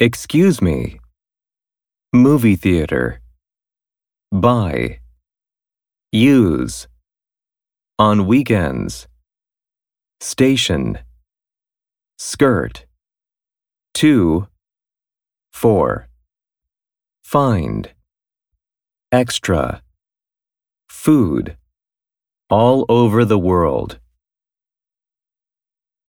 Excuse me. Movie theater. Buy. Use. On weekends. Station. Skirt. Two. Four. Find. Extra. Food. All over the world.